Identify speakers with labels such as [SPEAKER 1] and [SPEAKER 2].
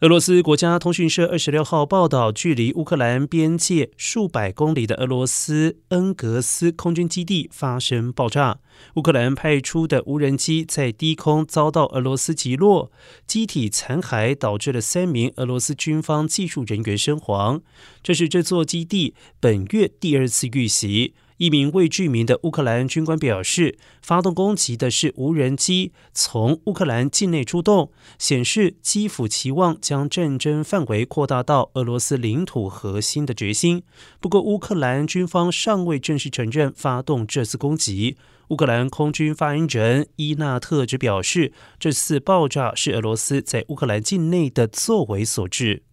[SPEAKER 1] 俄罗斯国家通讯社二十六号报道，距离乌克兰边界数百公里的俄罗斯恩格斯空军基地发生爆炸。乌克兰派出的无人机在低空遭到俄罗斯击落，机体残骸导致了三名俄罗斯军方技术人员身亡。这是这座基地本月第二次遇袭。一名未具名的乌克兰军官表示，发动攻击的是无人机，从乌克兰境内出动，显示基辅期望将战争范围扩大到俄罗斯领土核心的决心。不过，乌克兰军方尚未正式承认发动这次攻击。乌克兰空军发言人伊纳特只表示，这次爆炸是俄罗斯在乌克兰境内的作为所致。